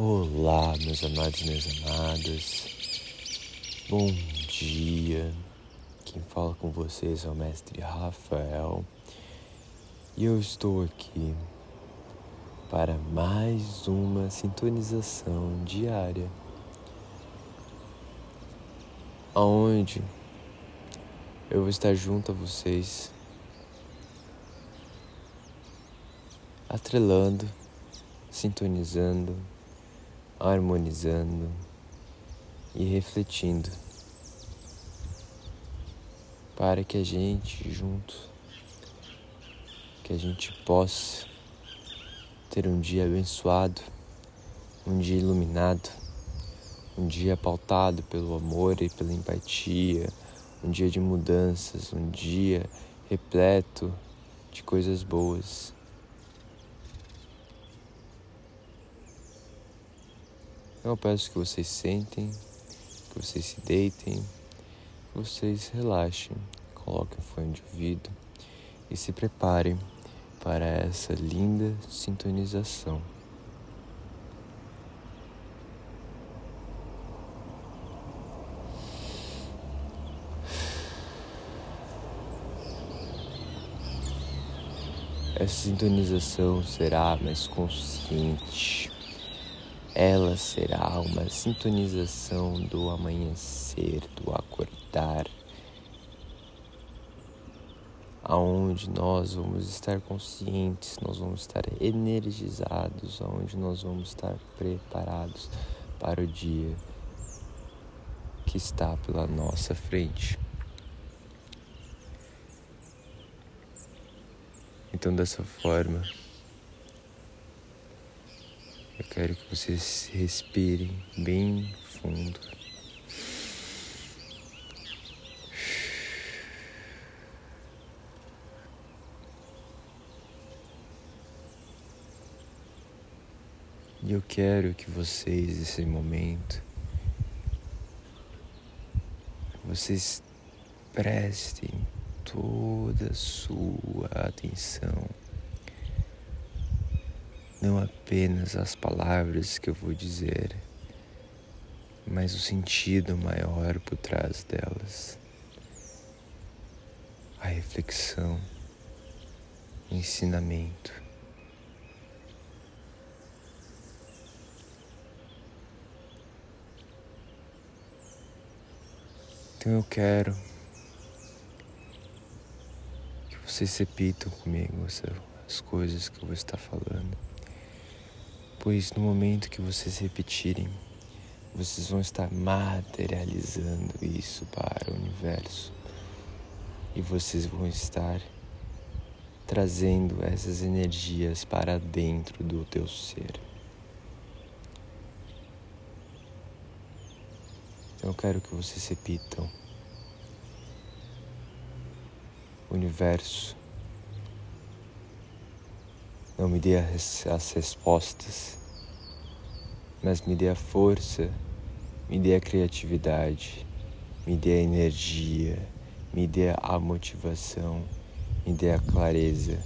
Olá, meus amados e minhas amadas. Bom dia. Quem fala com vocês é o mestre Rafael. E eu estou aqui para mais uma sintonização diária. Aonde eu vou estar junto a vocês, atrelando, sintonizando harmonizando e refletindo para que a gente junto que a gente possa ter um dia abençoado, um dia iluminado, um dia pautado pelo amor e pela empatia, um dia de mudanças, um dia repleto de coisas boas. Então eu peço que vocês sentem, que vocês se deitem, que vocês relaxem, coloquem o fone de ouvido e se preparem para essa linda sintonização. Essa sintonização será mais consciente ela será uma sintonização do amanhecer, do acordar, aonde nós vamos estar conscientes, nós vamos estar energizados, aonde nós vamos estar preparados para o dia que está pela nossa frente. Então, dessa forma, eu quero que vocês respirem bem fundo. E eu quero que vocês, nesse momento, vocês prestem toda a sua atenção não apenas as palavras que eu vou dizer, mas o sentido maior por trás delas. A reflexão, o ensinamento. Então eu quero que vocês repitam comigo as coisas que eu vou estar falando pois no momento que vocês repetirem, vocês vão estar materializando isso para o universo e vocês vão estar trazendo essas energias para dentro do teu ser. Eu quero que vocês repitam. Universo, não me dê as, as respostas, mas me dê a força, me dê a criatividade, me dê a energia, me dê a motivação, me dê a clareza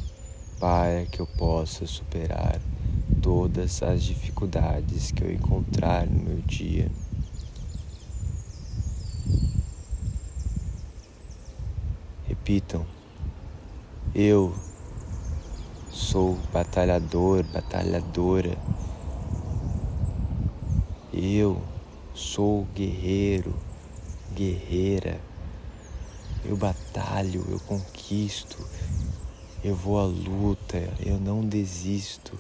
para que eu possa superar todas as dificuldades que eu encontrar no meu dia. Repitam, eu sou batalhador, batalhadora. Eu sou guerreiro, guerreira. Eu batalho, eu conquisto, eu vou à luta, eu não desisto,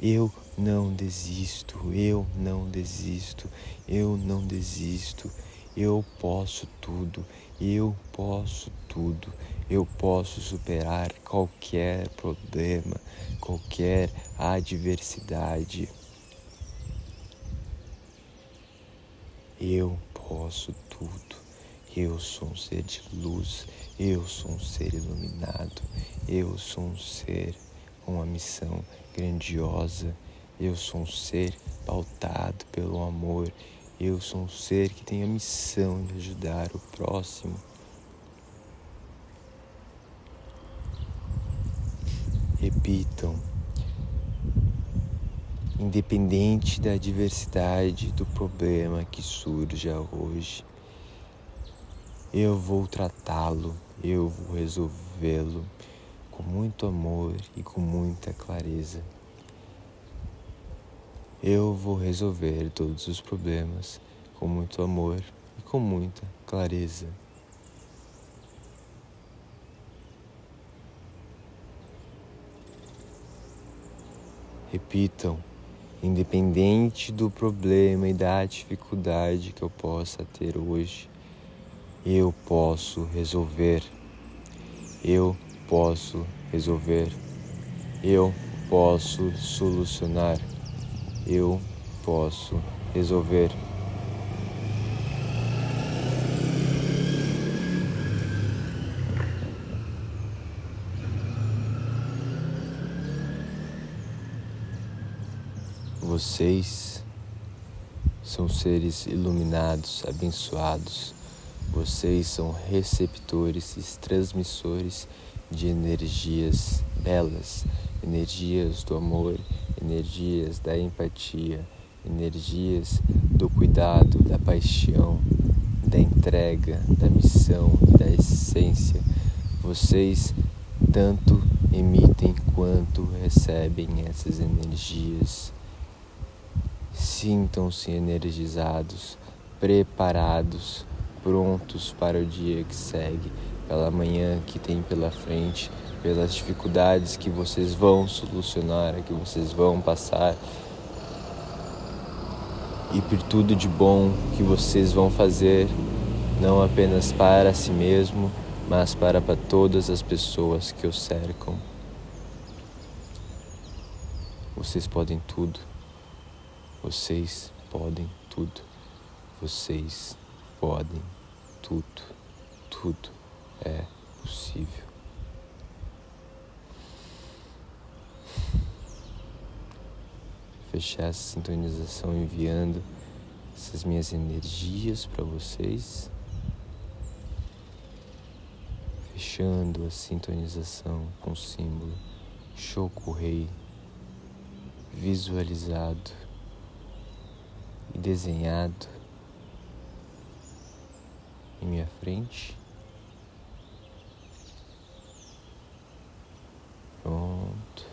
eu não desisto, eu não desisto, eu não desisto. Eu posso tudo, eu posso tudo, eu posso superar qualquer problema, qualquer adversidade. Eu posso tudo. Eu sou um ser de luz, eu sou um ser iluminado, eu sou um ser com uma missão grandiosa, eu sou um ser pautado pelo amor, eu sou um ser que tem a missão de ajudar o próximo. Repitam. independente da diversidade do problema que surja hoje, eu vou tratá-lo, eu vou resolvê-lo com muito amor e com muita clareza. Eu vou resolver todos os problemas com muito amor e com muita clareza. Repitam, independente do problema e da dificuldade que eu possa ter hoje, eu posso resolver. Eu posso resolver. Eu posso solucionar. Eu posso resolver. Vocês são seres iluminados, abençoados. Vocês são receptores e transmissores de energias belas, energias do amor, energias da empatia, energias do cuidado, da paixão, da entrega, da missão, da essência. Vocês tanto emitem quanto recebem essas energias. Sintam-se energizados, preparados, prontos para o dia que segue, pela manhã que tem pela frente, pelas dificuldades que vocês vão solucionar, que vocês vão passar e por tudo de bom que vocês vão fazer, não apenas para si mesmo, mas para, para todas as pessoas que o cercam. Vocês podem tudo. Vocês podem tudo. Vocês podem tudo. Tudo é possível. Fechar essa sintonização enviando essas minhas energias para vocês. Fechando a sintonização com o símbolo Choco Rei visualizado e desenhado em minha frente. Pronto.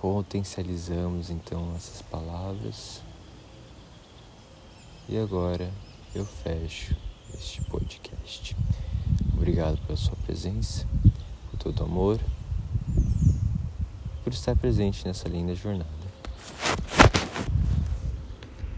Potencializamos então essas palavras. E agora eu fecho este podcast. Obrigado pela sua presença, por todo o amor, por estar presente nessa linda jornada.